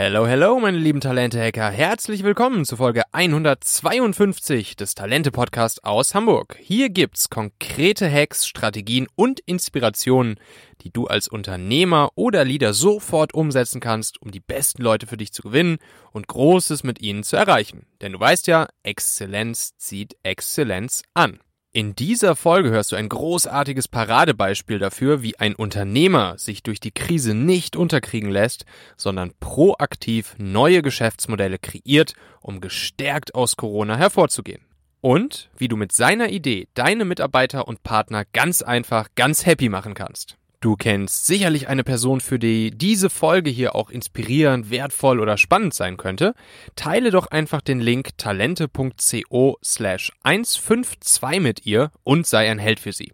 Hello, hello, meine lieben Talente-Hacker. Herzlich willkommen zu Folge 152 des Talente-Podcasts aus Hamburg. Hier gibt's konkrete Hacks, Strategien und Inspirationen, die du als Unternehmer oder Leader sofort umsetzen kannst, um die besten Leute für dich zu gewinnen und Großes mit ihnen zu erreichen. Denn du weißt ja, Exzellenz zieht Exzellenz an. In dieser Folge hörst du ein großartiges Paradebeispiel dafür, wie ein Unternehmer sich durch die Krise nicht unterkriegen lässt, sondern proaktiv neue Geschäftsmodelle kreiert, um gestärkt aus Corona hervorzugehen. Und wie du mit seiner Idee deine Mitarbeiter und Partner ganz einfach ganz happy machen kannst. Du kennst sicherlich eine Person, für die diese Folge hier auch inspirierend, wertvoll oder spannend sein könnte. Teile doch einfach den Link talente.co slash 152 mit ihr und sei ein Held für sie.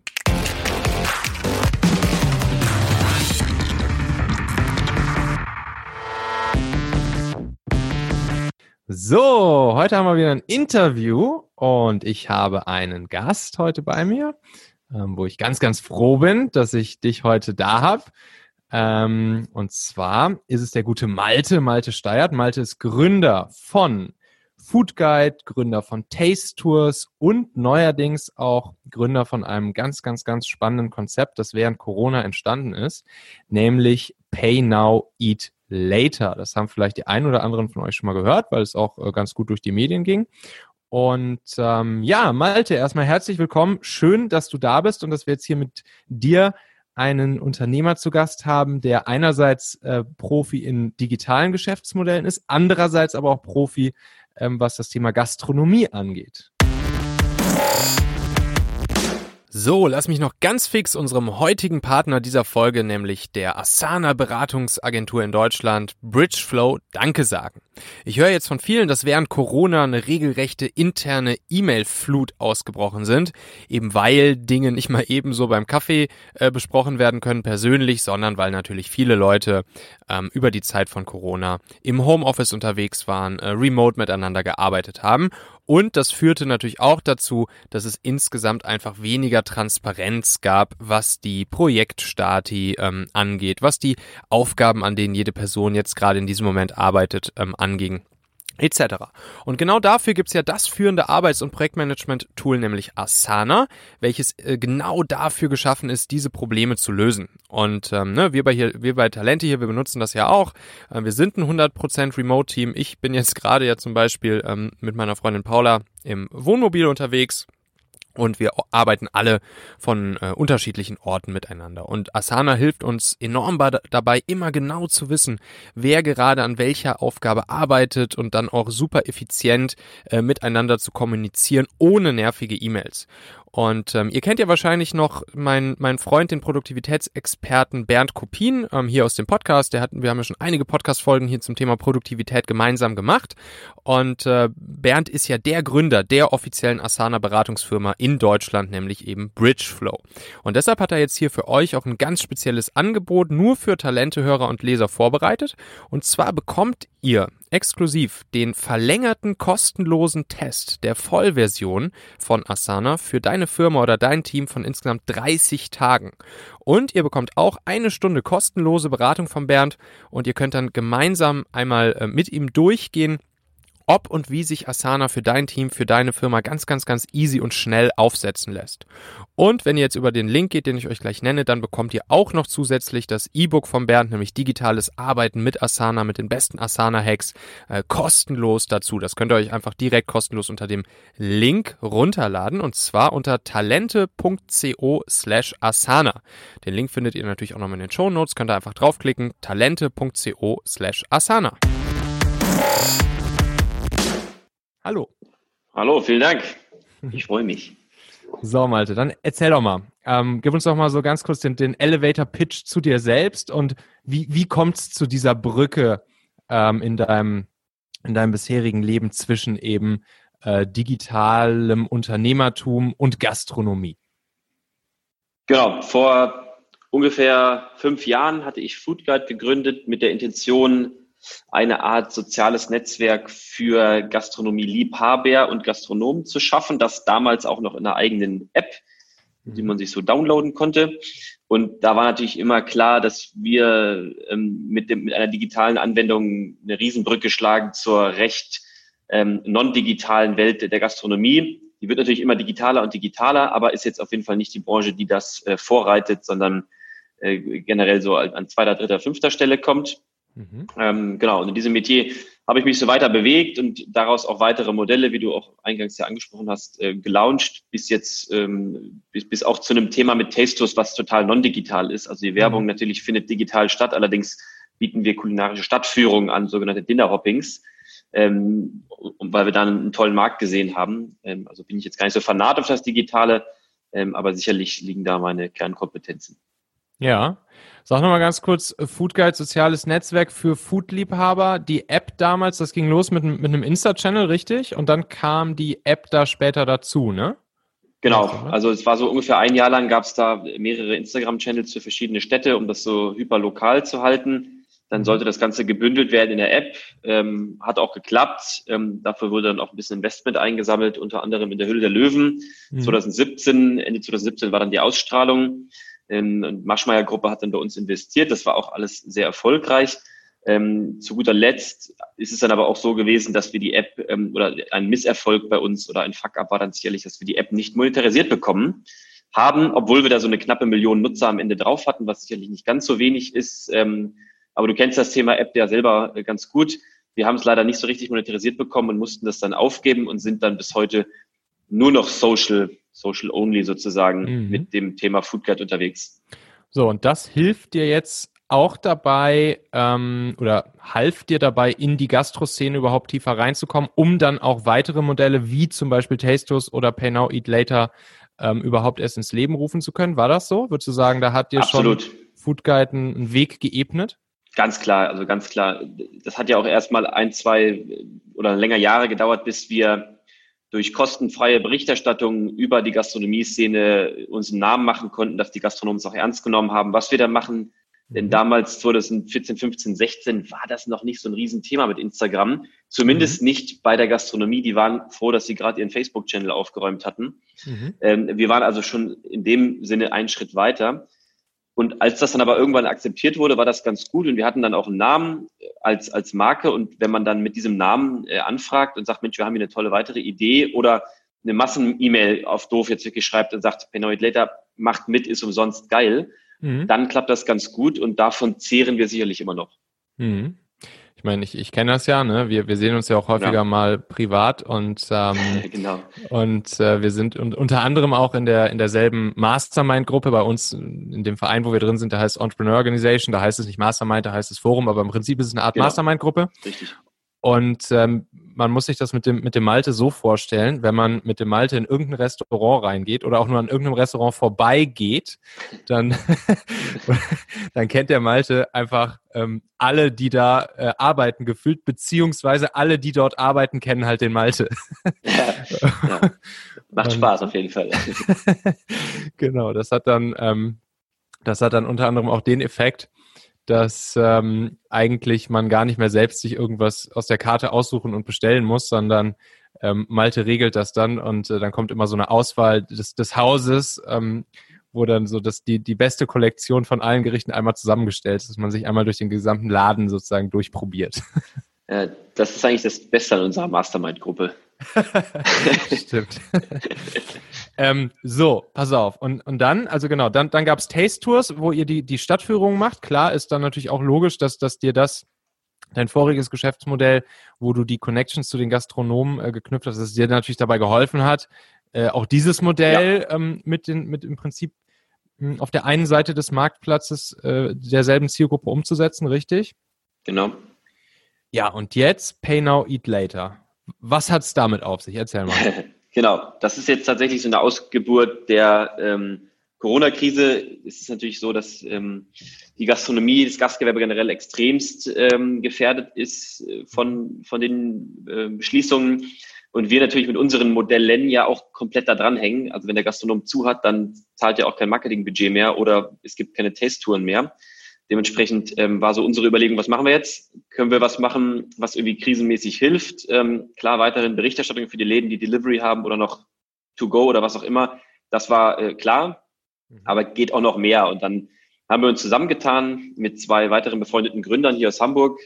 So, heute haben wir wieder ein Interview und ich habe einen Gast heute bei mir ähm, wo ich ganz, ganz froh bin, dass ich dich heute da habe. Ähm, und zwar ist es der gute Malte, Malte Steyert. Malte ist Gründer von Food Guide, Gründer von Taste Tours und neuerdings auch Gründer von einem ganz, ganz, ganz spannenden Konzept, das während Corona entstanden ist, nämlich Pay Now, Eat Later. Das haben vielleicht die einen oder anderen von euch schon mal gehört, weil es auch äh, ganz gut durch die Medien ging. Und ähm, ja, Malte, erstmal herzlich willkommen. Schön, dass du da bist und dass wir jetzt hier mit dir einen Unternehmer zu Gast haben, der einerseits äh, Profi in digitalen Geschäftsmodellen ist, andererseits aber auch Profi, ähm, was das Thema Gastronomie angeht. So, lass mich noch ganz fix unserem heutigen Partner dieser Folge, nämlich der Asana Beratungsagentur in Deutschland, Bridgeflow, Danke sagen. Ich höre jetzt von vielen, dass während Corona eine regelrechte interne E-Mail-Flut ausgebrochen sind, eben weil Dinge nicht mal ebenso beim Kaffee äh, besprochen werden können persönlich, sondern weil natürlich viele Leute ähm, über die Zeit von Corona im Homeoffice unterwegs waren, äh, remote miteinander gearbeitet haben und das führte natürlich auch dazu, dass es insgesamt einfach weniger Transparenz gab, was die Projektstati ähm, angeht, was die Aufgaben, an denen jede Person jetzt gerade in diesem Moment arbeitet, ähm, anging etc. Und genau dafür gibt's ja das führende Arbeits- und Projektmanagement-Tool, nämlich Asana, welches äh, genau dafür geschaffen ist, diese Probleme zu lösen. Und ähm, ne, wir, bei hier, wir bei Talente hier, wir benutzen das ja auch. Äh, wir sind ein 100% Remote-Team. Ich bin jetzt gerade ja zum Beispiel ähm, mit meiner Freundin Paula im Wohnmobil unterwegs und wir arbeiten alle von äh, unterschiedlichen Orten miteinander. Und Asana hilft uns enorm dabei, immer genau zu wissen, wer gerade an welcher Aufgabe arbeitet und dann auch super effizient äh, miteinander zu kommunizieren, ohne nervige E-Mails. Und ähm, ihr kennt ja wahrscheinlich noch meinen mein Freund, den Produktivitätsexperten Bernd Kopin, ähm, hier aus dem Podcast. Der hatten, wir haben ja schon einige Podcast-Folgen hier zum Thema Produktivität gemeinsam gemacht. Und äh, Bernd ist ja der Gründer der offiziellen Asana-Beratungsfirma in Deutschland, nämlich eben Bridgeflow. Und deshalb hat er jetzt hier für euch auch ein ganz spezielles Angebot nur für Talente, Hörer und Leser vorbereitet. Und zwar bekommt ihr exklusiv den verlängerten kostenlosen Test der Vollversion von Asana für deine Firma oder dein Team von insgesamt 30 Tagen. Und ihr bekommt auch eine Stunde kostenlose Beratung von Bernd und ihr könnt dann gemeinsam einmal äh, mit ihm durchgehen, ob und wie sich Asana für dein Team, für deine Firma ganz, ganz, ganz easy und schnell aufsetzen lässt. Und wenn ihr jetzt über den Link geht, den ich euch gleich nenne, dann bekommt ihr auch noch zusätzlich das E-Book von Bernd, nämlich digitales Arbeiten mit Asana, mit den besten Asana-Hacks, äh, kostenlos dazu. Das könnt ihr euch einfach direkt kostenlos unter dem Link runterladen und zwar unter talente.co slash Asana. Den Link findet ihr natürlich auch nochmal in den Show Notes, könnt ihr einfach draufklicken, talente.co slash Asana. Hallo. Hallo, vielen Dank. Ich freue mich. So, Malte, dann erzähl doch mal. Ähm, gib uns doch mal so ganz kurz den, den Elevator-Pitch zu dir selbst und wie, wie kommt es zu dieser Brücke ähm, in, deinem, in deinem bisherigen Leben zwischen eben äh, digitalem Unternehmertum und Gastronomie? Genau, vor ungefähr fünf Jahren hatte ich Foodguide gegründet mit der Intention, eine Art soziales Netzwerk für Gastronomie-Liebhaber und Gastronomen zu schaffen, das damals auch noch in einer eigenen App, die mhm. man sich so downloaden konnte. Und da war natürlich immer klar, dass wir ähm, mit, dem, mit einer digitalen Anwendung eine Riesenbrücke schlagen zur recht ähm, non-digitalen Welt der Gastronomie. Die wird natürlich immer digitaler und digitaler, aber ist jetzt auf jeden Fall nicht die Branche, die das äh, vorreitet, sondern äh, generell so an zweiter, dritter, fünfter Stelle kommt. Mhm. Ähm, genau, und in diesem Metier habe ich mich so weiter bewegt und daraus auch weitere Modelle, wie du auch eingangs ja angesprochen hast, äh, gelauncht, bis jetzt, ähm, bis, bis auch zu einem Thema mit Tastos, was total non-digital ist. Also die Werbung mhm. natürlich findet digital statt, allerdings bieten wir kulinarische Stadtführungen an, sogenannte Dinnerhoppings, ähm, weil wir dann einen tollen Markt gesehen haben. Ähm, also bin ich jetzt gar nicht so fanat auf das Digitale, ähm, aber sicherlich liegen da meine Kernkompetenzen. Ja, Sag nochmal ganz kurz, äh, Food Guide, soziales Netzwerk für Foodliebhaber. Die App damals, das ging los mit, mit einem Insta-Channel, richtig? Und dann kam die App da später dazu, ne? Genau, also es war so ungefähr ein Jahr lang gab es da mehrere Instagram-Channels für verschiedene Städte, um das so hyperlokal zu halten. Dann mhm. sollte das Ganze gebündelt werden in der App. Ähm, hat auch geklappt. Ähm, dafür wurde dann auch ein bisschen Investment eingesammelt, unter anderem in der Hülle der Löwen. Mhm. 2017, Ende 2017 war dann die Ausstrahlung. Ähm, Maschmeyer Gruppe hat dann bei uns investiert. Das war auch alles sehr erfolgreich. Ähm, zu guter Letzt ist es dann aber auch so gewesen, dass wir die App ähm, oder ein Misserfolg bei uns oder ein Fuck-up war dann sicherlich, dass wir die App nicht monetarisiert bekommen haben, obwohl wir da so eine knappe Million Nutzer am Ende drauf hatten, was sicherlich nicht ganz so wenig ist. Ähm, aber du kennst das Thema App ja selber äh, ganz gut. Wir haben es leider nicht so richtig monetarisiert bekommen und mussten das dann aufgeben und sind dann bis heute nur noch Social Social Only sozusagen mhm. mit dem Thema Food Guide unterwegs. So, und das hilft dir jetzt auch dabei ähm, oder half dir dabei, in die Gastro-Szene überhaupt tiefer reinzukommen, um dann auch weitere Modelle wie zum Beispiel Tastos oder Pay Now, Eat Later ähm, überhaupt erst ins Leben rufen zu können. War das so? Würdest du sagen, da hat dir Absolut. schon Food Guide einen Weg geebnet? Ganz klar, also ganz klar. Das hat ja auch erstmal ein, zwei oder länger Jahre gedauert, bis wir durch kostenfreie Berichterstattung über die Gastronomie-Szene uns einen Namen machen konnten, dass die Gastronomen es auch ernst genommen haben, was wir da machen. Denn mhm. damals, 2014, 15, 16, war das noch nicht so ein Riesenthema mit Instagram. Zumindest mhm. nicht bei der Gastronomie. Die waren froh, dass sie gerade ihren Facebook-Channel aufgeräumt hatten. Mhm. Ähm, wir waren also schon in dem Sinne einen Schritt weiter. Und als das dann aber irgendwann akzeptiert wurde, war das ganz gut und wir hatten dann auch einen Namen äh, als, als Marke und wenn man dann mit diesem Namen äh, anfragt und sagt, Mensch, wir haben hier eine tolle weitere Idee oder eine Massen-E-Mail auf doof jetzt wirklich schreibt und sagt, Penoid Later macht mit, ist umsonst geil, mhm. dann klappt das ganz gut und davon zehren wir sicherlich immer noch. Mhm. Ich meine, ich, ich kenne das ja, ne? Wir, wir sehen uns ja auch häufiger ja. mal privat und ähm, genau. und äh, wir sind und, unter anderem auch in der in derselben Mastermind-Gruppe bei uns in dem Verein, wo wir drin sind, da heißt Entrepreneur Organization, da heißt es nicht Mastermind, da heißt es Forum, aber im Prinzip ist es eine Art genau. Mastermind-Gruppe. Richtig. Und ähm, man muss sich das mit dem, mit dem Malte so vorstellen, wenn man mit dem Malte in irgendein Restaurant reingeht oder auch nur an irgendeinem Restaurant vorbeigeht, dann, dann kennt der Malte einfach ähm, alle, die da äh, arbeiten, gefühlt, beziehungsweise alle, die dort arbeiten, kennen halt den Malte. Ja, ja. Macht Spaß auf jeden Fall. genau, das hat dann, ähm, das hat dann unter anderem auch den Effekt, dass ähm, eigentlich man gar nicht mehr selbst sich irgendwas aus der Karte aussuchen und bestellen muss, sondern ähm, Malte regelt das dann und äh, dann kommt immer so eine Auswahl des, des Hauses, ähm, wo dann so dass die, die beste Kollektion von allen Gerichten einmal zusammengestellt ist, dass man sich einmal durch den gesamten Laden sozusagen durchprobiert. Ja, das ist eigentlich das Beste an unserer Mastermind-Gruppe. Stimmt. ähm, so, pass auf. Und, und dann, also genau, dann, dann gab es Taste Tours, wo ihr die, die Stadtführung macht. Klar ist dann natürlich auch logisch, dass, dass dir das dein voriges Geschäftsmodell, wo du die Connections zu den Gastronomen äh, geknüpft hast, dass es dir natürlich dabei geholfen hat, äh, auch dieses Modell ja. ähm, mit, den, mit im Prinzip mh, hm, auf der einen Seite des Marktplatzes äh, derselben Zielgruppe umzusetzen, richtig? Genau. Ja, und jetzt Pay Now, Eat Later. Was hat es damit auf sich? Erzähl mal. genau, das ist jetzt tatsächlich so eine Ausgeburt der ähm, Corona-Krise. Es ist natürlich so, dass ähm, die Gastronomie, das Gastgewerbe generell extremst ähm, gefährdet ist äh, von, von den äh, Beschließungen. Und wir natürlich mit unseren Modellen ja auch komplett da dran hängen. Also wenn der Gastronom zu hat, dann zahlt er auch kein Marketingbudget mehr oder es gibt keine Testtouren mehr. Dementsprechend ähm, war so unsere Überlegung, was machen wir jetzt? Können wir was machen, was irgendwie krisenmäßig hilft? Ähm, klar, weiterhin Berichterstattung für die Läden, die Delivery haben oder noch To Go oder was auch immer. Das war äh, klar. mhm. aber geht auch noch mehr. Und dann haben wir uns zusammengetan mit zwei weiteren befreundeten Gründern hier aus Hamburg,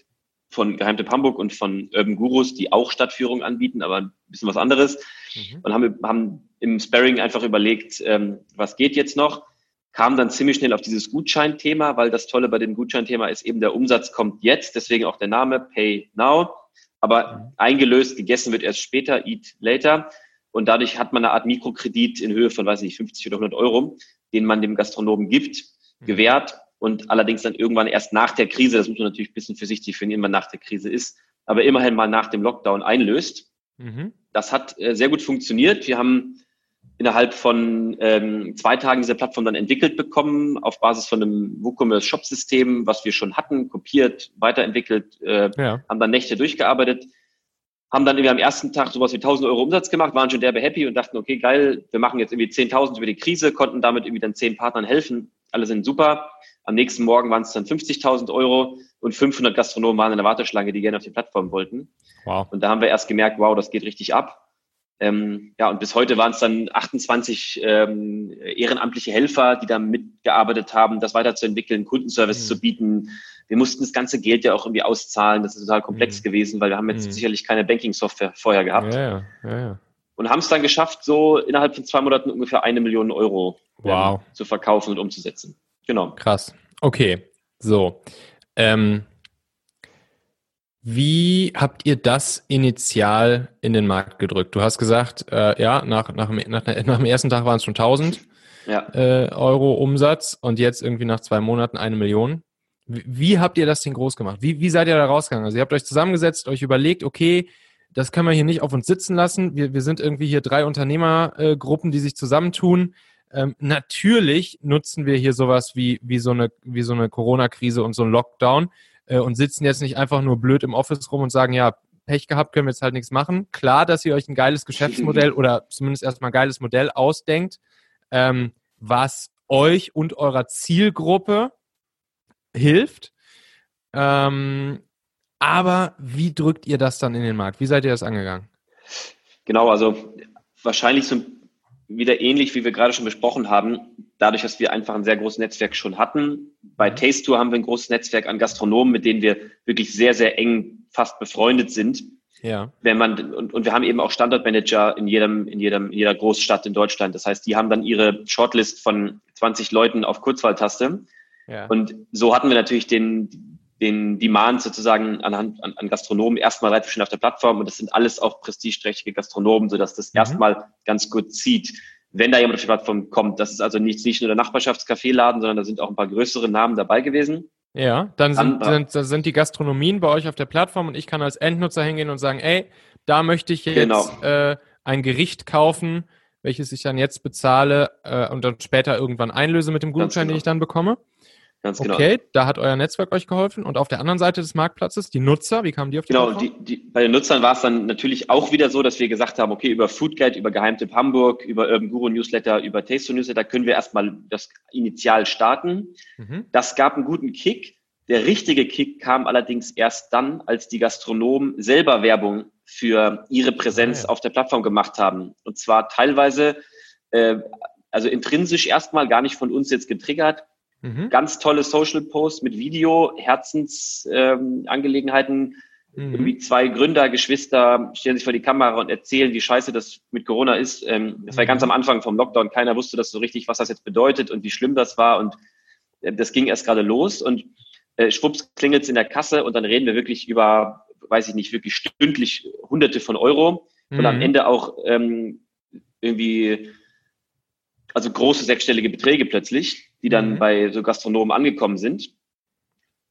von Geheimtipp Hamburg und von Urban Gurus, die auch Stadtführung anbieten, aber ein bisschen was anderes. Mhm. Und haben, haben im Sparring einfach überlegt, ähm, was geht jetzt noch? Kam dann ziemlich schnell auf dieses Gutscheinthema, weil das Tolle bei dem Gutscheinthema ist eben, der Umsatz kommt jetzt, deswegen auch der Name Pay Now. Aber mhm. eingelöst, gegessen wird erst später, Eat Later. Und dadurch hat man eine Art Mikrokredit in Höhe von, weiß nicht, 50 oder 100 Euro, den man dem Gastronomen gibt, mhm. gewährt und allerdings dann irgendwann erst nach der Krise, das muss man natürlich ein bisschen für sich definieren, wann nach der Krise ist, aber immerhin mal nach dem Lockdown einlöst. Mhm. Das hat äh, sehr gut funktioniert. Wir haben innerhalb von ähm, zwei Tagen diese Plattform dann entwickelt bekommen, auf Basis von einem WooCommerce-Shop-System, was wir schon hatten, kopiert, weiterentwickelt, äh, ja. haben dann Nächte durchgearbeitet, haben dann irgendwie am ersten Tag sowas wie 1000 Euro Umsatz gemacht, waren schon derbe happy und dachten, okay, geil, wir machen jetzt irgendwie 10.000 über die Krise, konnten damit irgendwie dann zehn Partnern helfen, alle sind super. Am nächsten Morgen waren es dann 50.000 Euro und 500 Gastronomen waren in der Warteschlange, die gerne auf die Plattform wollten. Wow. Und da haben wir erst gemerkt, wow, das geht richtig ab. Ähm, ja, und bis heute waren es dann 28 ähm, ehrenamtliche Helfer, die da mitgearbeitet haben, das weiterzuentwickeln, Kundenservice mhm. zu bieten. Wir mussten das ganze Geld ja auch irgendwie auszahlen. Das ist total komplex mhm. gewesen, weil wir haben jetzt mhm. sicherlich keine Banking-Software vorher gehabt. Ja, ja, ja, und haben es dann geschafft, so innerhalb von zwei Monaten ungefähr eine Million Euro wow. ähm, zu verkaufen und umzusetzen. Genau. Krass. Okay. So. Ähm, wie habt ihr das initial in den Markt gedrückt? Du hast gesagt, äh, ja, nach, nach, nach, nach dem ersten Tag waren es schon 1000 ja. äh, Euro Umsatz und jetzt irgendwie nach zwei Monaten eine Million. Wie, wie habt ihr das Ding groß gemacht? Wie, wie seid ihr da rausgegangen? Also ihr habt euch zusammengesetzt, euch überlegt, okay, das können wir hier nicht auf uns sitzen lassen. Wir, wir sind irgendwie hier drei Unternehmergruppen, äh, die sich zusammentun. Ähm, natürlich nutzen wir hier sowas wie, wie so eine, wie so eine Corona-Krise und so ein Lockdown äh, und sitzen jetzt nicht einfach nur blöd im Office rum und sagen, ja, Pech gehabt, können wir jetzt halt nichts machen. Klar, dass ihr euch ein geiles Geschäftsmodell oder zumindest erstmal ein geiles Modell ausdenkt, ähm, was euch und eurer Zielgruppe hilft. Ähm, aber wie drückt ihr das dann in den Markt? Wie seid ihr das angegangen? Genau, also wahrscheinlich so wieder ähnlich, wie wir gerade schon besprochen haben, dadurch, dass wir einfach ein sehr großes Netzwerk schon hatten. Bei mhm. Taste Tour haben wir ein großes Netzwerk an Gastronomen, mit denen wir wirklich sehr, sehr eng fast befreundet sind. Ja. Wenn man, und, und wir haben eben auch Standortmanager in jedem, in jedem, in jeder Großstadt in Deutschland. Das heißt, die haben dann ihre Shortlist von 20 Leuten auf Kurzwahltaste. Ja. Und so hatten wir natürlich den, den Demand sozusagen anhand an, an Gastronomen erstmal relativ schnell auf der Plattform und das sind alles auch prestigeträchtige Gastronomen, sodass das mhm. erstmal ganz gut zieht, wenn da jemand auf die Plattform kommt. Das ist also nicht, nicht nur der Nachbarschaftscafé-Laden, sondern da sind auch ein paar größere Namen dabei gewesen. Ja, dann sind, sind, sind die Gastronomien bei euch auf der Plattform und ich kann als Endnutzer hingehen und sagen, ey, da möchte ich jetzt genau. äh, ein Gericht kaufen, welches ich dann jetzt bezahle äh, und dann später irgendwann einlöse mit dem Gutschein, genau. den ich dann bekomme. Ganz genau. Okay, da hat euer Netzwerk euch geholfen. Und auf der anderen Seite des Marktplatzes, die Nutzer, wie kamen die auf die Genau, die, die, bei den Nutzern war es dann natürlich auch wieder so, dass wir gesagt haben, okay, über Foodguide, über Geheimtipp Hamburg, über Urban Guru Newsletter, über Taste Newsletter können wir erstmal das initial starten. Mhm. Das gab einen guten Kick. Der richtige Kick kam allerdings erst dann, als die Gastronomen selber Werbung für ihre Präsenz ah, ja. auf der Plattform gemacht haben. Und zwar teilweise, äh, also intrinsisch erstmal gar nicht von uns jetzt getriggert, Mhm. Ganz tolle Social Posts mit Video, Herzensangelegenheiten. Ähm, mhm. Irgendwie zwei Gründer, Geschwister stellen sich vor die Kamera und erzählen, wie scheiße das mit Corona ist. Ähm, das war mhm. ganz am Anfang vom Lockdown. Keiner wusste das so richtig, was das jetzt bedeutet und wie schlimm das war. Und äh, das ging erst gerade los. Und äh, schwupps klingelt es in der Kasse und dann reden wir wirklich über, weiß ich nicht, wirklich stündlich Hunderte von Euro. Und am mhm. Ende auch ähm, irgendwie also große sechsstellige Beträge plötzlich, die dann mhm. bei so Gastronomen angekommen sind.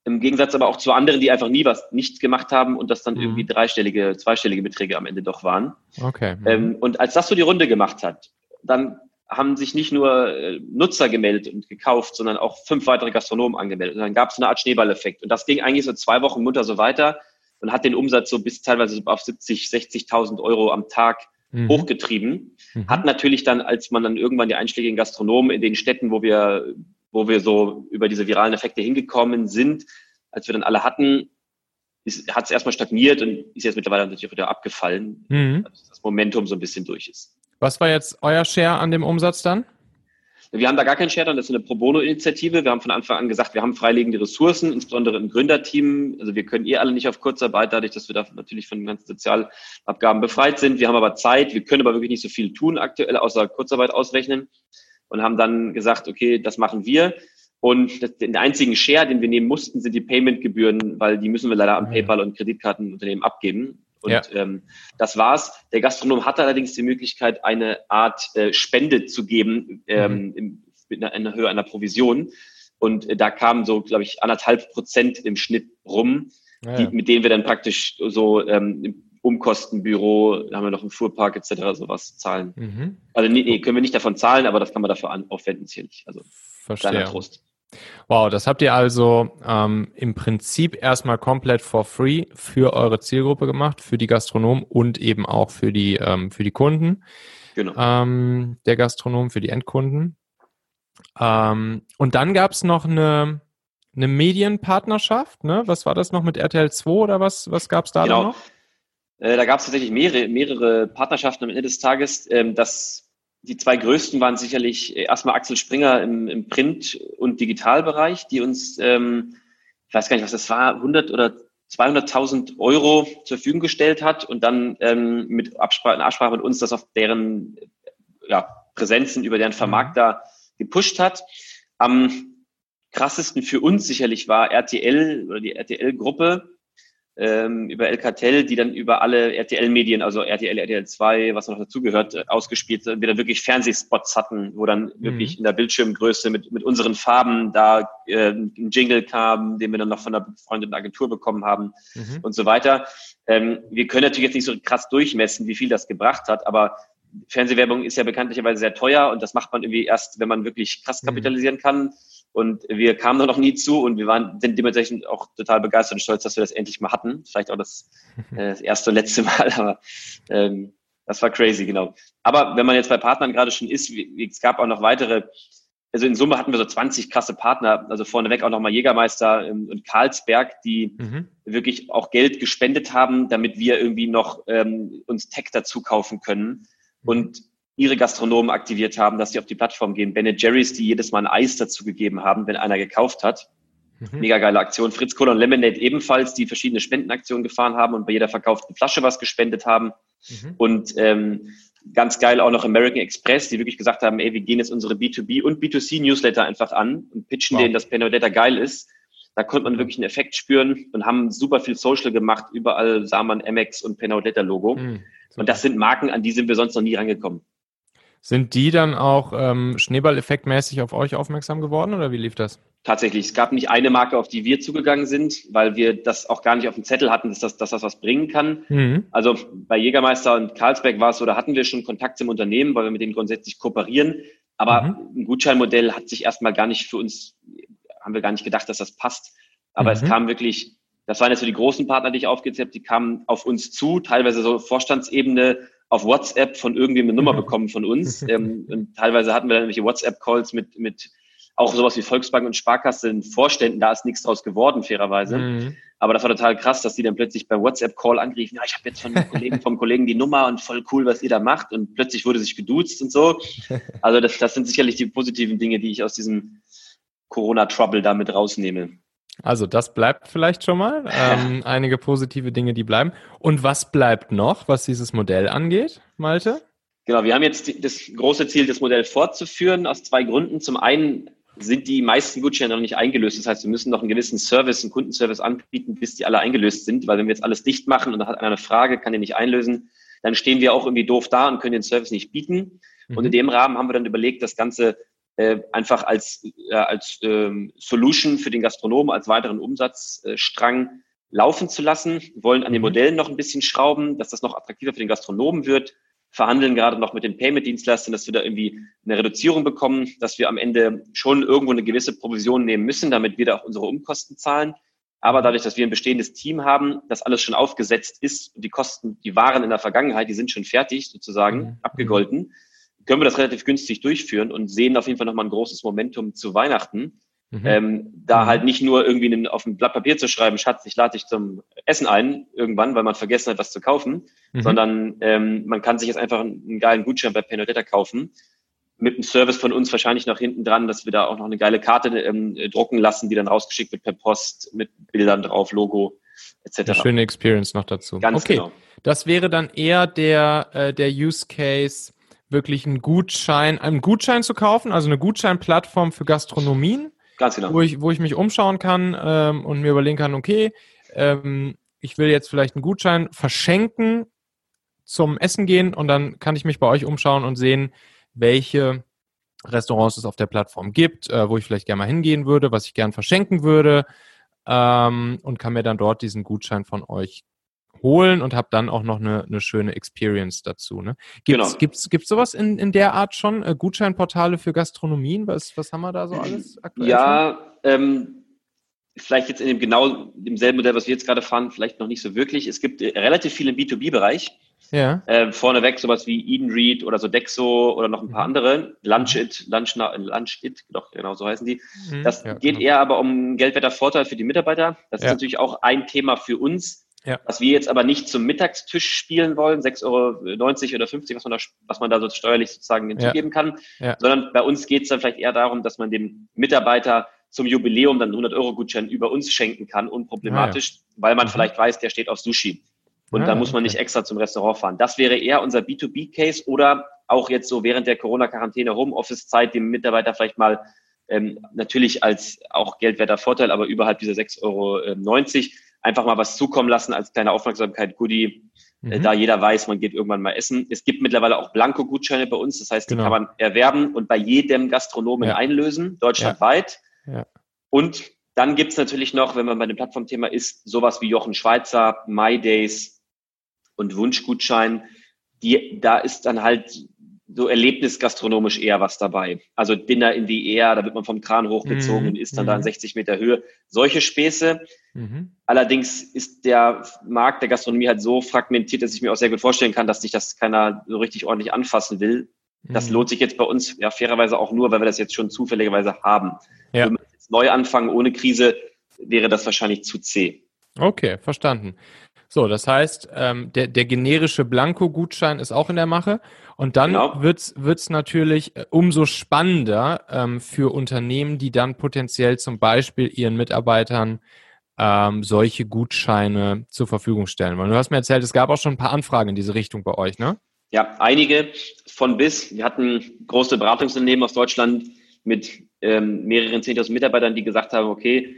Im Gegensatz aber auch zu anderen, die einfach nie was nichts gemacht haben und das dann mhm. irgendwie dreistellige, zweistellige Beträge am Ende doch waren. Okay. Mhm. Ähm, und als das so die Runde gemacht hat, dann haben sich nicht nur äh, Nutzer gemeldet und gekauft, sondern auch fünf weitere Gastronomen angemeldet. Und dann gab es eine Art Schneeballeffekt. Und das ging eigentlich so zwei Wochen munter so weiter und hat den Umsatz so bis teilweise auf 70, 60.000 Euro am Tag mhm. hochgetrieben. Mhm. Hat natürlich dann, als man dann irgendwann die einschlägigen Gastronomen in den Städten, wo wir, wo wir so über diese viralen Effekte hingekommen sind, als wir dann alle hatten, hat es erstmal stagniert und ist jetzt mittlerweile natürlich wieder abgefallen, mhm. dass das Momentum so ein bisschen durch ist. Was war jetzt euer Share an dem Umsatz dann? Wir haben da gar keinen Share das ist eine Pro Bono-Initiative. Wir haben von Anfang an gesagt, wir haben freilegende Ressourcen, insbesondere im Gründerteam. Also wir können eh alle nicht auf Kurzarbeit, dadurch, dass wir da natürlich von den ganzen Sozialabgaben befreit sind. Wir haben aber Zeit, wir können aber wirklich nicht so viel tun aktuell, außer Kurzarbeit ausrechnen und haben dann gesagt, okay, das machen wir. Und den einzigen Share, den wir nehmen mussten, sind die Payment-Gebühren, weil die müssen wir leider an PayPal und Kreditkartenunternehmen abgeben. Und ja. ähm, das war's. Der Gastronom hatte allerdings die Möglichkeit, eine Art äh, Spende zu geben ähm, mhm. mit einer, einer Höhe einer Provision. Und äh, da kamen so, glaube ich, anderthalb Prozent im Schnitt rum, ja, die, mit denen wir dann praktisch so ähm, im Umkostenbüro, da haben wir noch einen Fuhrpark etc. sowas zahlen. Mhm. Also nee, nee, können wir nicht davon zahlen, aber das kann man dafür an, aufwenden sicherlich. Also Verstehe. kleiner Trost. Wow, das habt ihr also ähm, im Prinzip erstmal komplett for free für eure Zielgruppe gemacht, für die Gastronomen und eben auch für die, ähm, für die Kunden. Genau. Ähm, der Gastronomen, für die Endkunden. Ähm, und dann gab es noch eine, eine Medienpartnerschaft, ne? Was war das noch mit RTL 2 oder was, was gab es da genau. noch? Äh, da gab es tatsächlich mehrere, mehrere Partnerschaften am Ende des Tages. Ähm, das die zwei größten waren sicherlich äh, erstmal Axel Springer im, im Print- und Digitalbereich, die uns, ähm, ich weiß gar nicht, was das war, 100 oder 200.000 Euro zur Verfügung gestellt hat und dann ähm, mit Absprache, in Absprache mit uns das auf deren ja, Präsenzen über deren Vermarkter gepusht hat. Am krassesten für uns sicherlich war RTL oder die RTL-Gruppe, ähm, über El Cartel, die dann über alle RTL-Medien, also RTL, RTL 2, was noch dazugehört, äh, ausgespielt sind. Wir dann wirklich Fernsehspots hatten, wo dann mhm. wirklich in der Bildschirmgröße mit, mit unseren Farben da äh, ein Jingle kam, den wir dann noch von einer befreundeten Agentur bekommen haben mhm. und so weiter. Ähm, wir können natürlich jetzt nicht so krass durchmessen, wie viel das gebracht hat, aber Fernsehwerbung ist ja bekanntlicherweise sehr teuer und das macht man irgendwie erst, wenn man wirklich krass mhm. kapitalisieren kann. Und wir kamen da noch nie zu und wir waren, sind dementsprechend auch total begeistert und stolz, dass wir das endlich mal hatten. Vielleicht auch das, äh, das erste und letzte Mal, aber ähm, das war crazy, genau. Aber wenn man jetzt bei Partnern gerade schon ist, wie, es gab auch noch weitere, also in Summe hatten wir so 20 krasse Partner, also vorneweg auch nochmal Jägermeister ähm, und Karlsberg, die mhm. wirklich auch Geld gespendet haben, damit wir irgendwie noch ähm, uns Tech dazu kaufen können. Und ihre Gastronomen aktiviert haben, dass sie auf die Plattform gehen. Ben Jerry's, die jedes Mal ein Eis dazu gegeben haben, wenn einer gekauft hat. Mhm. Mega geile Aktion. Fritz Cola und Lemonade ebenfalls, die verschiedene Spendenaktionen gefahren haben und bei jeder verkauften Flasche was gespendet haben. Mhm. Und ähm, ganz geil auch noch American Express, die wirklich gesagt haben, ey, wir gehen jetzt unsere B2B und B2C Newsletter einfach an und pitchen wow. denen, dass Penodata geil ist. Da konnte man wirklich einen Effekt spüren und haben super viel Social gemacht. Überall sah man MX und Penodata Logo. Mhm. Und das sind Marken, an die sind wir sonst noch nie rangekommen. Sind die dann auch ähm, Schneeballeffektmäßig auf euch aufmerksam geworden oder wie lief das? Tatsächlich. Es gab nicht eine Marke, auf die wir zugegangen sind, weil wir das auch gar nicht auf dem Zettel hatten, dass das, dass das was bringen kann. Mhm. Also bei Jägermeister und Karlsberg war es so, da hatten wir schon Kontakt zum Unternehmen, weil wir mit denen grundsätzlich kooperieren. Aber mhm. ein Gutscheinmodell hat sich erstmal gar nicht für uns, haben wir gar nicht gedacht, dass das passt. Aber mhm. es kam wirklich, das waren jetzt so die großen Partner, die ich aufgezählt habe, die kamen auf uns zu, teilweise so Vorstandsebene, auf WhatsApp von irgendwem eine Nummer mhm. bekommen von uns. ähm, und teilweise hatten wir dann irgendwelche WhatsApp-Calls mit, mit auch sowas wie Volksbank und Sparkasse in Vorständen. Da ist nichts draus geworden, fairerweise. Mhm. Aber das war total krass, dass die dann plötzlich beim WhatsApp-Call anriefen, ja, ich habe jetzt von Kollegen, vom Kollegen die Nummer und voll cool, was ihr da macht. Und plötzlich wurde sich geduzt und so. Also das, das sind sicherlich die positiven Dinge, die ich aus diesem Corona-Trouble damit rausnehme. Also das bleibt vielleicht schon mal. Ähm, einige positive Dinge, die bleiben. Und was bleibt noch, was dieses Modell angeht, Malte? Genau, wir haben jetzt das große Ziel, das Modell fortzuführen, aus zwei Gründen. Zum einen sind die meisten Gutscheine noch nicht eingelöst. Das heißt, wir müssen noch einen gewissen Service, einen Kundenservice anbieten, bis die alle eingelöst sind. Weil wenn wir jetzt alles dicht machen und da hat einer eine Frage, kann den nicht einlösen, dann stehen wir auch irgendwie doof da und können den Service nicht bieten. Mhm. Und in dem Rahmen haben wir dann überlegt, das Ganze äh, einfach als, äh, als ähm, Solution für den Gastronomen, als weiteren Umsatzstrang laufen zu lassen. Wollen an den mhm. Modellen noch ein bisschen schrauben, dass das noch attraktiver für den Gastronomen wird. Verhandeln gerade noch mit den Payment-Dienstleistern, dass wir da irgendwie eine Reduzierung bekommen, dass wir am Ende schon irgendwo eine gewisse Provision nehmen müssen, damit wir da auch unsere Umkosten zahlen. Aber dadurch, dass wir ein bestehendes Team haben, das alles schon aufgesetzt ist, die Kosten, die waren in der Vergangenheit, die sind schon fertig sozusagen, mhm. abgegolten, können wir das relativ günstig durchführen und sehen auf jeden Fall nochmal ein großes Momentum zu Weihnachten. Mhm. Ähm, da mhm. halt nicht nur irgendwie auf ein Blatt Papier zu schreiben, Schatz, ich lade dich zum Essen ein, irgendwann, weil man vergessen hat, was zu kaufen, mhm. sondern ähm, man kann sich jetzt einfach einen, einen geilen Gutschein bei Penodetta kaufen mit einem Service von uns wahrscheinlich noch hinten dran, dass wir da auch noch eine geile Karte ähm, drucken lassen, die dann rausgeschickt wird per Post mit Bildern drauf, Logo etc. Eine schöne Experience noch dazu. Ganz okay. genau. Das wäre dann eher der, äh, der Use Case, wirklich einen Gutschein, einen Gutschein zu kaufen, also eine Gutscheinplattform für Gastronomien, Ganz genau. wo ich, wo ich mich umschauen kann ähm, und mir überlegen kann, okay, ähm, ich will jetzt vielleicht einen Gutschein verschenken zum Essen gehen und dann kann ich mich bei euch umschauen und sehen, welche Restaurants es auf der Plattform gibt, äh, wo ich vielleicht gerne mal hingehen würde, was ich gern verschenken würde ähm, und kann mir dann dort diesen Gutschein von euch holen und habe dann auch noch eine, eine schöne Experience dazu. Ne? Gibt's, Genau. gibt's, gibt's sowas in, in der Art schon? Äh, Gutscheinportale für Gastronomien? Was, was haben wir da so alles aktuell? Ja, ähm, vielleicht jetzt in dem genau demselben Modell, was wir jetzt gerade fahren, vielleicht noch nicht so wirklich. Es gibt äh, relativ viel im B2B-Bereich. schon? Ja. Äh, vorneweg sowas wie Eden Read oder so Dexo oder noch ein paar Mhm. andere. Lunchit, Lunch, Lunchit, doch, genau so heißen die. Mhm. Das ja, geht genau. eher aber um geldwerter Vorteil für die Mitarbeiter. Das Ja. ist natürlich auch ein Thema für uns, Ja. was wir jetzt aber nicht zum Mittagstisch spielen wollen, 6,90 Euro oder 50, was man da, was man da so steuerlich sozusagen hinzugeben kann, Ja. sondern bei uns geht es dann vielleicht eher darum, dass man dem Mitarbeiter zum Jubiläum dann 100 Euro Gutschein über uns schenken kann, unproblematisch, weil man Mhm. vielleicht weiß, der steht auf Sushi. Und Ah, da muss man okay. nicht extra zum Restaurant fahren. Das wäre eher unser B2B-Case oder auch jetzt so während der Corona-Quarantäne Homeoffice-Zeit dem Mitarbeiter vielleicht mal ähm, natürlich als auch geldwerter Vorteil, aber überhalb dieser 6,90 Euro einfach mal was zukommen lassen als kleine Aufmerksamkeit, Goodie, äh, Mhm. da jeder weiß, man geht irgendwann mal essen. Es gibt mittlerweile auch Blanko-Gutscheine bei uns, das heißt, die Genau. kann man erwerben und bei jedem Gastronomen Ja. einlösen, deutschlandweit. Ja. Und dann gibt's natürlich noch, wenn man bei dem Plattformthema ist, sowas wie Jochen Schweizer, My Days und Wunschgutschein. Die, da ist dann halt so erlebnisgastronomisch eher was dabei. Also Dinner in the Air, da wird man vom Kran hochgezogen Mhm. und ist dann da in Mhm. 60 Meter Höhe. Solche Späße. Mhm. Allerdings ist der Markt der Gastronomie halt so fragmentiert, dass ich mir auch sehr gut vorstellen kann, dass sich das keiner so richtig ordentlich anfassen will. Das Mhm. lohnt sich jetzt bei uns ja fairerweise auch nur, weil wir das jetzt schon zufälligerweise haben. Ja. Wenn wir jetzt neu anfangen ohne Krise, wäre das wahrscheinlich zu zäh. Okay, verstanden. So, das heißt, ähm, der, der generische Blanko-Gutschein ist auch in der Mache. Und dann Genau. wird's wird's natürlich äh, umso spannender ähm, für Unternehmen, die dann potenziell zum Beispiel ihren Mitarbeitern ähm, solche Gutscheine zur Verfügung stellen wollen. Du hast mir erzählt, es gab auch schon ein paar Anfragen in diese Richtung bei euch, ne? Ja, einige von bis. Wir hatten große Beratungsunternehmen aus Deutschland mit ähm, mehreren 10.000 Mitarbeitern, die gesagt haben, okay,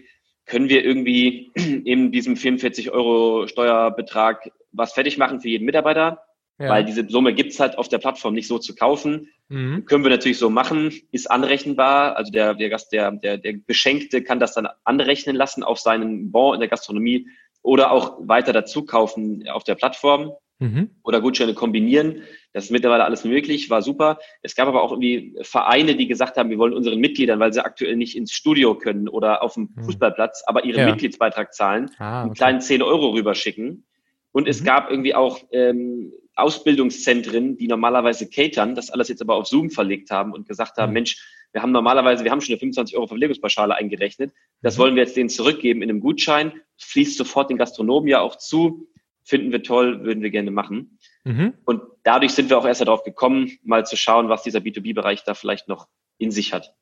können wir irgendwie in diesem 44 Euro Steuerbetrag was fertig machen für jeden Mitarbeiter? Ja. Weil diese Summe gibt's halt auf der Plattform nicht so zu kaufen. mhm. Können wir natürlich so machen, ist anrechenbar. Also der, der Gast, der, der, der Beschenkte kann das dann anrechnen lassen auf seinen Bon in der Gastronomie oder auch weiter dazu kaufen auf der Plattform Mhm. oder Gutscheine kombinieren. Das ist mittlerweile alles möglich, war super. Es gab aber auch irgendwie Vereine, die gesagt haben, wir wollen unseren Mitgliedern, weil sie aktuell nicht ins Studio können oder auf dem Hm. Fußballplatz, aber ihren Ja. Mitgliedsbeitrag zahlen, Ah, einen okay. kleinen 10 Euro rüberschicken. Und es Mhm. gab irgendwie auch ähm, Ausbildungszentren, die normalerweise catern, das alles jetzt aber auf Zoom verlegt haben und gesagt haben, Mhm. Mensch, wir haben normalerweise, wir haben schon eine 25 Euro Verpflegungspauschale eingerechnet. Das Mhm. wollen wir jetzt denen zurückgeben in einem Gutschein. Fließt sofort den Gastronomen ja auch zu. Finden wir toll, würden wir gerne machen. Mhm. Und dadurch sind wir auch erst darauf gekommen, mal zu schauen, was dieser B2B-Bereich da vielleicht noch in sich hat.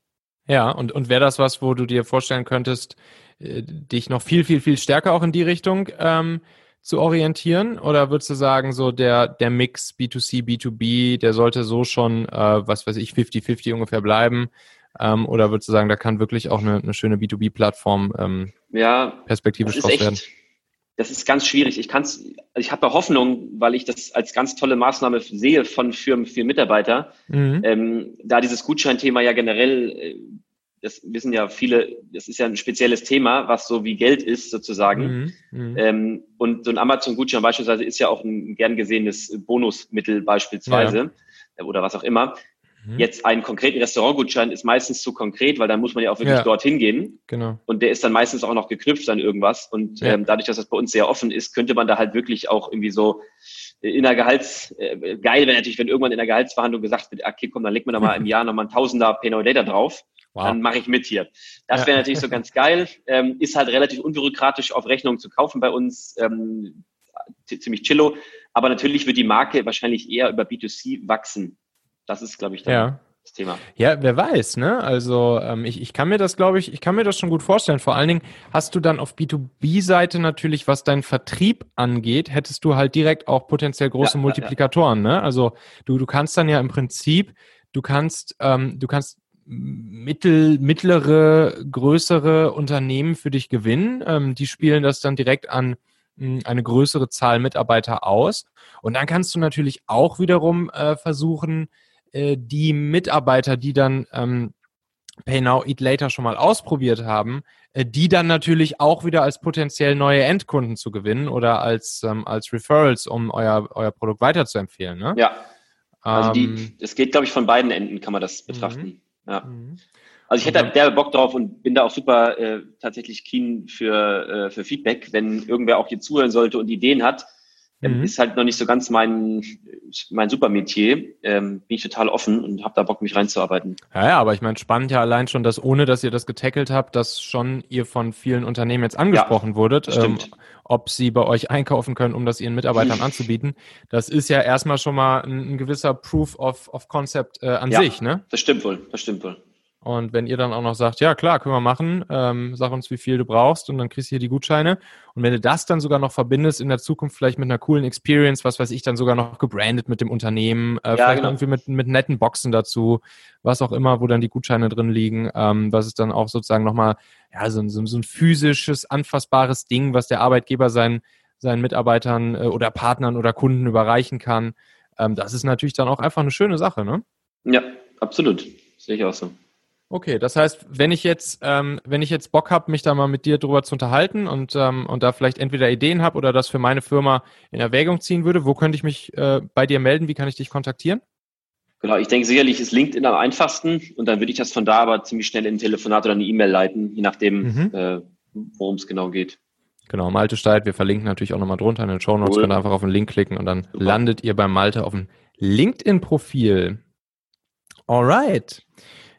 Ja, und, und wäre das was, wo du dir vorstellen könntest, äh, dich noch viel, viel, viel stärker auch in die Richtung ähm, zu orientieren? Oder würdest du sagen, so der, der Mix B2C, B2B, der sollte so schon, äh, was weiß ich, 50-50 ungefähr bleiben? Ähm, oder würdest du sagen, da kann wirklich auch eine, eine schöne B2B-Plattform ähm, Ja, perspektivisch draus werden? Das ist ganz schwierig. Ich kann's, also ich habe da Hoffnung, weil ich das als ganz tolle Maßnahme sehe von Firmen für Mitarbeiter. Mhm. Ähm, da dieses Gutscheinthema ja generell, äh, das wissen ja viele, das ist ja ein spezielles Thema, was so wie Geld ist sozusagen. Mhm. Mhm. Ähm, und so ein Amazon-Gutschein beispielsweise ist ja auch ein gern gesehenes Bonusmittel beispielsweise äh, oder was auch immer. Mhm. Jetzt einen konkreten Restaurantgutschein ist meistens zu konkret, weil dann muss man ja auch wirklich Ja. dorthin gehen. Genau. Und der ist dann meistens auch noch geknüpft an irgendwas. Und Ja. ähm, dadurch, dass das bei uns sehr offen ist, könnte man da halt wirklich auch irgendwie so äh, in der Gehalts, äh, geil wäre natürlich, wenn irgendwann in der Gehaltsverhandlung gesagt wird, okay, komm, dann leg mir doch mal im Jahr nochmal ein Tausender No Data drauf. Wow. Dann mache ich mit hier. Das Ja. wäre natürlich so ganz geil. Ähm, ist halt relativ unbürokratisch auf Rechnung zu kaufen bei uns. Ähm, ziemlich chillo. Aber natürlich wird die Marke wahrscheinlich eher über B2C wachsen. Das ist, glaube ich, dann Ja. das Thema. Ja, wer weiß, ne? Also ähm, ich, ich kann mir das, glaube ich, ich kann mir das schon gut vorstellen. Vor allen Dingen hast du dann auf B2B-Seite natürlich, was deinen Vertrieb angeht, hättest du halt direkt auch potenziell große ja, Multiplikatoren, ja, ne? Also du, du kannst dann ja im Prinzip, du kannst, ähm, du kannst mittel, mittlere, größere Unternehmen für dich gewinnen. Ähm, die spielen das dann direkt an hm, eine größere Zahl Mitarbeiter aus. Und dann kannst du natürlich auch wiederum äh, versuchen, äh, die Mitarbeiter, die dann ähm, Pay Now, Eat Later schon mal ausprobiert haben, äh, die dann natürlich auch wieder als potenziell neue Endkunden zu gewinnen oder als, ähm, als Referrals, um euer, euer Produkt weiterzuempfehlen. Ne? Ja. Also die, es geht, glaube ich, von beiden Enden kann man das mhm. betrachten. Mhm. Ja. Mhm. Also ich hätte da derbe Bock drauf und bin da auch super äh, tatsächlich keen für, äh, für Feedback, wenn irgendwer auch hier zuhören sollte und Ideen hat. Ähm, mhm. Ist halt noch nicht so ganz mein, mein Supermetier. Ähm, bin ich total offen und habe da Bock, mich reinzuarbeiten. Ja, ja, aber ich meine, spannend ja allein schon, dass ohne, dass ihr das getackelt habt, dass schon ihr von vielen Unternehmen jetzt angesprochen ja, wurdet, ähm, ob sie bei euch einkaufen können, um das ihren Mitarbeitern anzubieten. Das ist ja erstmal schon mal ein, ein gewisser Proof of, of Concept äh, an ja, sich, ne? Das stimmt wohl, das stimmt wohl. Und wenn ihr dann auch noch sagt, ja klar, können wir machen, ähm, sag uns, wie viel du brauchst und dann kriegst du hier die Gutscheine. Und wenn du das dann sogar noch verbindest in der Zukunft vielleicht mit einer coolen Experience, was weiß ich, dann sogar noch gebrandet mit dem Unternehmen, äh, ja, vielleicht genau. irgendwie mit, mit netten Boxen dazu, was auch immer, wo dann die Gutscheine drin liegen, ähm, was ist dann auch sozusagen nochmal, ja, so, so, so ein physisches, anfassbares Ding, was der Arbeitgeber seinen, seinen Mitarbeitern äh, oder Partnern oder Kunden überreichen kann. Ähm, das ist natürlich dann auch einfach eine schöne Sache, ne? Ja, absolut. Sehe ich auch so. Okay, das heißt, wenn ich jetzt, ähm, wenn ich jetzt Bock habe, mich da mal mit dir drüber zu unterhalten und, ähm, und da vielleicht entweder Ideen habe oder das für meine Firma in Erwägung ziehen würde, wo könnte ich mich äh, bei dir melden? Wie kann ich dich kontaktieren? Genau, ich denke sicherlich ist LinkedIn am einfachsten und dann würde ich das von da aber ziemlich schnell in ein Telefonat oder eine E-Mail leiten, je nachdem, mhm. äh, worum es genau geht. Genau, Malte Steit, wir verlinken natürlich auch nochmal drunter in den Show Notes, cool. könnt ihr einfach auf den Link klicken und dann Super. landet ihr bei Malte auf dem LinkedIn-Profil. Alright.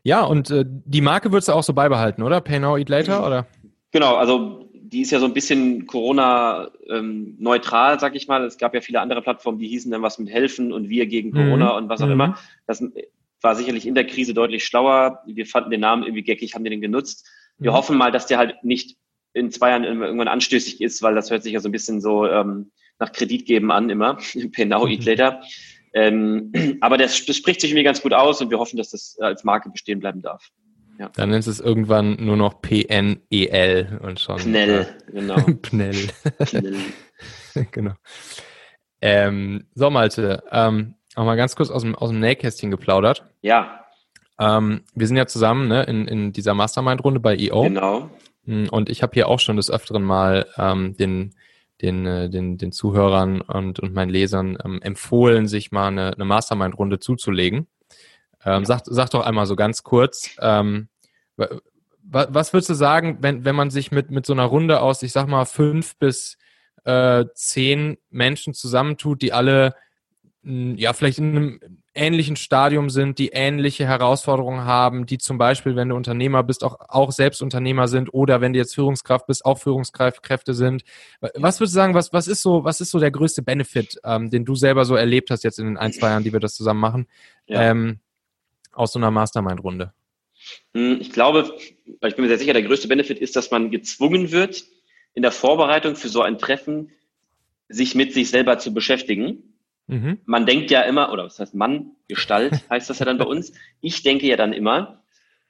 Ja, und äh, die Marke würdest du auch so beibehalten, oder? Pay Now, Eat Later, oder? Genau, also die ist ja so ein bisschen Corona-neutral, ähm, sag ich mal. Es gab ja viele andere Plattformen, die hießen dann was mit helfen und wir gegen Corona mhm. und was auch mhm. immer. Das war sicherlich in der Krise deutlich schlauer. Wir fanden den Namen irgendwie geckig, haben den genutzt. Wir mhm. hoffen mal, dass der halt nicht in zwei Jahren irgendwann anstößig ist, weil das hört sich ja so ein bisschen so ähm, nach Kredit geben an immer. Pay Now, Eat mhm. Later. Ähm, aber das, das spricht sich mir ganz gut aus und wir hoffen, dass das als Marke bestehen bleiben darf. Ja. Dann nennst es irgendwann nur noch PNEL und schon. Pnell, äh, genau. Pnell. Pnell. genau. Ähm, so, Malte, ähm, auch mal ganz kurz aus dem, aus dem Nähkästchen geplaudert. Ja. Ähm, wir sind ja zusammen ne, in, in dieser Mastermind-Runde bei EO. Genau. Hm, und ich habe hier auch schon des Öfteren mal ähm, den den, äh, den, den Zuhörern und, und meinen Lesern ähm, empfohlen, sich mal eine, eine Mastermind-Runde zuzulegen. Ähm, sag, sag doch einmal so ganz kurz, ähm, was würdest du sagen, wenn, wenn man sich mit, mit so einer Runde aus, ich sag mal, fünf bis äh, zehn Menschen zusammentut, die alle ja, vielleicht in einem ähnlichen Stadium sind, die ähnliche Herausforderungen haben, die zum Beispiel, wenn du Unternehmer bist, auch, auch selbst Unternehmer sind oder wenn du jetzt Führungskraft bist, auch Führungskräfte sind. Was würdest du sagen, was, was ist so, was ist so der größte Benefit, ähm, den du selber so erlebt hast jetzt in den ein, zwei Jahren, die wir das zusammen machen, ja. ähm, aus so einer Mastermind-Runde? Hm, ich glaube, ich bin mir sehr sicher, der größte Benefit ist, dass man gezwungen wird, in der Vorbereitung für so ein Treffen sich mit sich selber zu beschäftigen Mhm. Man denkt ja immer, oder was heißt Mann, Gestalt heißt das ja dann bei uns. Ich denke ja dann immer,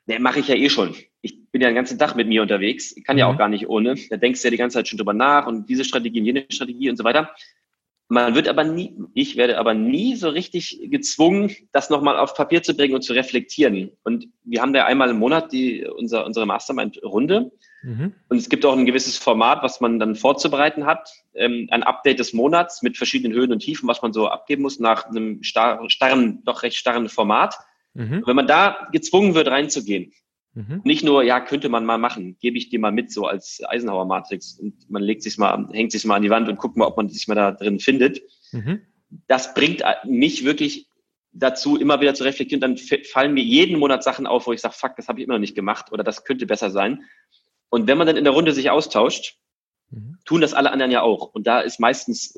ne, mache ich ja eh schon. Ich bin ja den ganzen Tag mit mir unterwegs, ich kann mhm. ja auch gar nicht ohne. Da denkst du ja die ganze Zeit schon drüber nach und diese Strategie und jene Strategie und so weiter. Man wird aber nie, ich werde aber nie so richtig gezwungen, das nochmal auf Papier zu bringen und zu reflektieren. Und wir haben da einmal im Monat die, unser, unsere Mastermind-Runde. Mhm. Und es gibt auch ein gewisses Format, was man dann vorzubereiten hat. Ähm, ein Update des Monats mit verschiedenen Höhen und Tiefen, was man so abgeben muss nach einem starren, doch recht starren Format. Mhm. Wenn man da gezwungen wird, reinzugehen, Mhm. Nicht nur, ja, könnte man mal machen, gebe ich dir mal mit, so als Eisenhower-Matrix und man legt sich mal, hängt sich mal an die Wand und guckt mal, ob man sich mal da drin findet. Mhm. Das bringt mich wirklich dazu, immer wieder zu reflektieren. Dann fallen mir jeden Monat Sachen auf, wo ich sage, fuck, das habe ich immer noch nicht gemacht oder das könnte besser sein. Und wenn man dann in der Runde sich austauscht, mhm. tun das alle anderen ja auch. Und da ist meistens,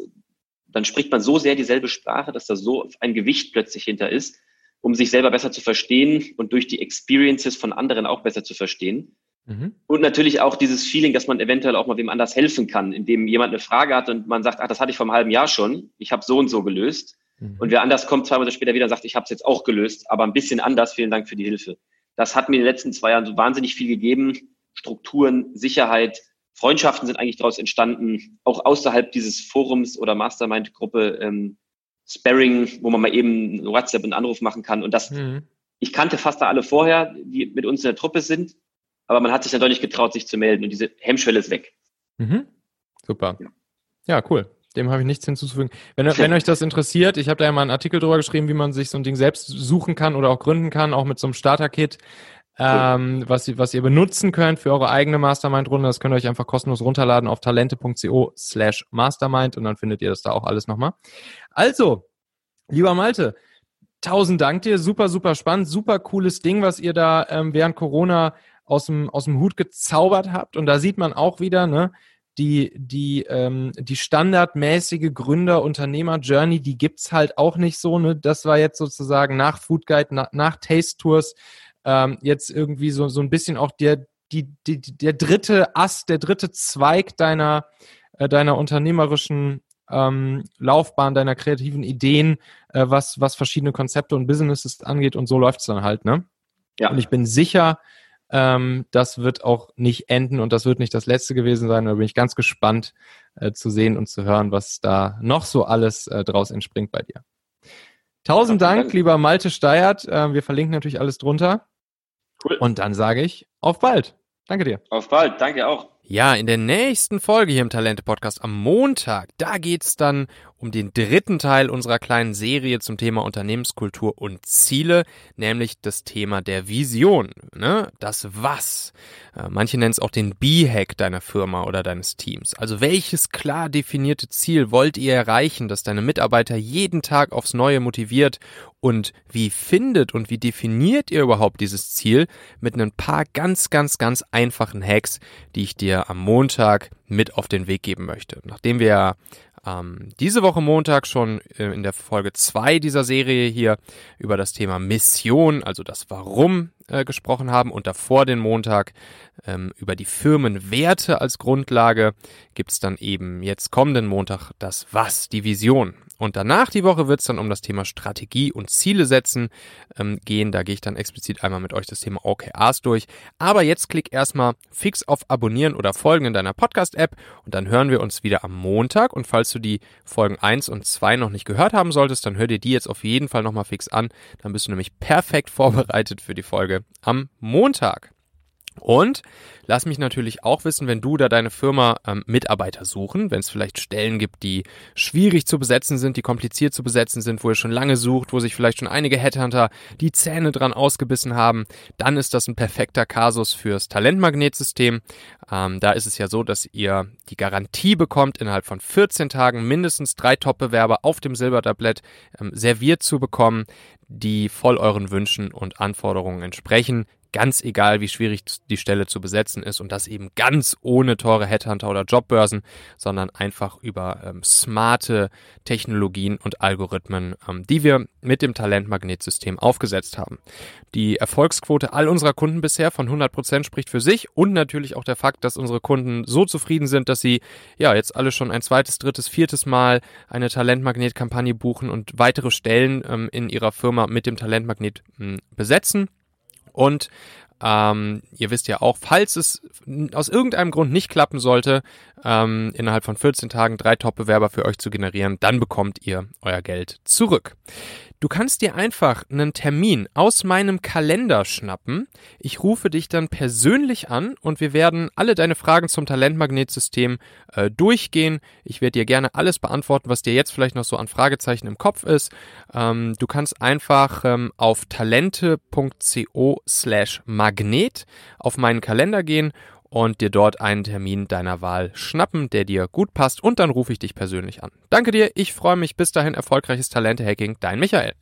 dann spricht man so sehr dieselbe Sprache, dass da so ein Gewicht plötzlich hinter ist, um sich selber besser zu verstehen und durch die Experiences von anderen auch besser zu verstehen. Mhm. Und natürlich auch dieses Feeling, dass man eventuell auch mal wem anders helfen kann, indem jemand eine Frage hat und man sagt, ach, das hatte ich vor einem halben Jahr schon, ich habe so und so gelöst. Mhm. Und wer anders kommt, zwei Monate später wieder und sagt, ich habe es jetzt auch gelöst, aber ein bisschen anders, vielen Dank für die Hilfe. Das hat mir in den letzten zwei Jahren so wahnsinnig viel gegeben. Strukturen, Sicherheit, Freundschaften sind eigentlich daraus entstanden, auch außerhalb dieses Forums oder Mastermind-Gruppe, ähm, Sparring, wo man mal eben WhatsApp einen Anruf machen kann. Und das, mhm. ich kannte fast alle vorher, die mit uns in der Truppe sind, aber man hat sich dann doch nicht getraut, sich zu melden und diese Hemmschwelle ist weg. Mhm. Super. Ja. ja, cool. Dem habe ich nichts hinzuzufügen. Wenn, wenn euch das interessiert, ich habe da ja mal einen Artikel drüber geschrieben, wie man sich so ein Ding selbst suchen kann oder auch gründen kann, auch mit so einem Starter-Kit, ähm, was, was ihr benutzen könnt für eure eigene Mastermind-Runde. Das könnt ihr euch einfach kostenlos runterladen auf talente.co slash mastermind und dann findet ihr das da auch alles nochmal. Also, lieber Malte, tausend Dank dir, super, super spannend, super cooles Ding, was ihr da ähm, während Corona aus dem, aus dem Hut gezaubert habt. Und da sieht man auch wieder, ne, die, die, ähm, die standardmäßige Gründer-Unternehmer-Journey, die gibt's halt auch nicht so. Ne? Das war jetzt sozusagen nach Food Guide, na, nach Taste Tours, ähm, jetzt irgendwie so, so ein bisschen auch der, die, die, der dritte Ast, der dritte Zweig deiner, äh, deiner unternehmerischen ähm, Laufbahn, deiner kreativen Ideen, äh, was, was verschiedene Konzepte und Businesses angeht. Und so läuft's dann halt, ne? Ja. Und ich bin sicher, ähm, das wird auch nicht enden und das wird nicht das letzte gewesen sein. Da bin ich ganz gespannt äh, zu sehen und zu hören, was da noch so alles äh, draus entspringt bei dir. Tausend Dank, lieber Malte Steyert. Äh, wir verlinken natürlich alles drunter. Cool. Und dann sage ich auf bald. Danke dir. Auf bald, danke auch. Ja, in der nächsten Folge hier im Talente Podcast am Montag, da geht's dann um den dritten Teil unserer kleinen Serie zum Thema Unternehmenskultur und Ziele, nämlich das Thema der Vision, ne? das Was. Äh, manche nennen es auch den B-Hack deiner Firma oder deines Teams. Also welches klar definierte Ziel wollt ihr erreichen, das deine Mitarbeiter jeden Tag aufs Neue motiviert und wie findet und wie definiert ihr überhaupt dieses Ziel mit ein paar ganz, ganz, ganz einfachen Hacks, die ich dir am Montag mit auf den Weg geben möchte. Nachdem wir ähm, diese Woche Montag schon äh, in der Folge 2 dieser Serie hier über das Thema Mission, also das Warum äh, gesprochen haben und davor den Montag ähm, über die Firmenwerte als Grundlage gibt's dann eben jetzt kommenden Montag das Was, die Vision. Und danach die Woche wird es dann um das Thema Strategie und Ziele setzen ähm, gehen. Da gehe ich dann explizit einmal mit euch das Thema OKRs durch. Aber jetzt klick erstmal fix auf Abonnieren oder Folgen in deiner Podcast-App und dann hören wir uns wieder am Montag. Und falls du die Folgen 1 und 2 noch nicht gehört haben solltest, dann hör dir die jetzt auf jeden Fall nochmal fix an. Dann bist du nämlich perfekt vorbereitet für die Folge am Montag. Und lass mich natürlich auch wissen, wenn du da deine Firma ähm, Mitarbeiter suchen, wenn es vielleicht Stellen gibt, die schwierig zu besetzen sind, die kompliziert zu besetzen sind, wo ihr schon lange sucht, wo sich vielleicht schon einige Headhunter die Zähne dran ausgebissen haben, dann ist das ein perfekter Kasus fürs Talentmagnetsystem. Ähm, da ist es ja so, dass ihr die Garantie bekommt, innerhalb von 14 Tagen mindestens drei Top-Bewerber auf dem Silbertablett ähm, serviert zu bekommen, die voll euren Wünschen und Anforderungen entsprechen ganz egal, wie schwierig die Stelle zu besetzen ist und das eben ganz ohne teure Headhunter oder Jobbörsen, sondern einfach über ähm, smarte Technologien und Algorithmen, ähm, die wir mit dem Talentmagnetsystem aufgesetzt haben. Die Erfolgsquote all unserer Kunden bisher von 100 Prozent spricht für sich und natürlich auch der Fakt, dass unsere Kunden so zufrieden sind, dass sie ja jetzt alle schon ein zweites, drittes, viertes Mal eine Talentmagnet-Kampagne buchen und weitere Stellen ähm, in ihrer Firma mit dem Talentmagnet hm, besetzen. Und ähm, ihr wisst ja auch, falls es aus irgendeinem Grund nicht klappen sollte, ähm, innerhalb von 14 Tagen drei Top-Bewerber für euch zu generieren, dann bekommt ihr euer Geld zurück. Du kannst dir einfach einen Termin aus meinem Kalender schnappen. Ich rufe dich dann persönlich an und wir werden alle deine Fragen zum Talentmagnetsystem äh, durchgehen. Ich werde dir gerne alles beantworten, was dir jetzt vielleicht noch so an Fragezeichen im Kopf ist. Ähm, du kannst einfach ähm, auf talente.co slash magnet auf meinen Kalender gehen und dir dort einen Termin deiner Wahl schnappen, der dir gut passt und dann rufe ich dich persönlich an. Danke dir, ich freue mich. Bis dahin erfolgreiches Talente-Hacking, dein Michael.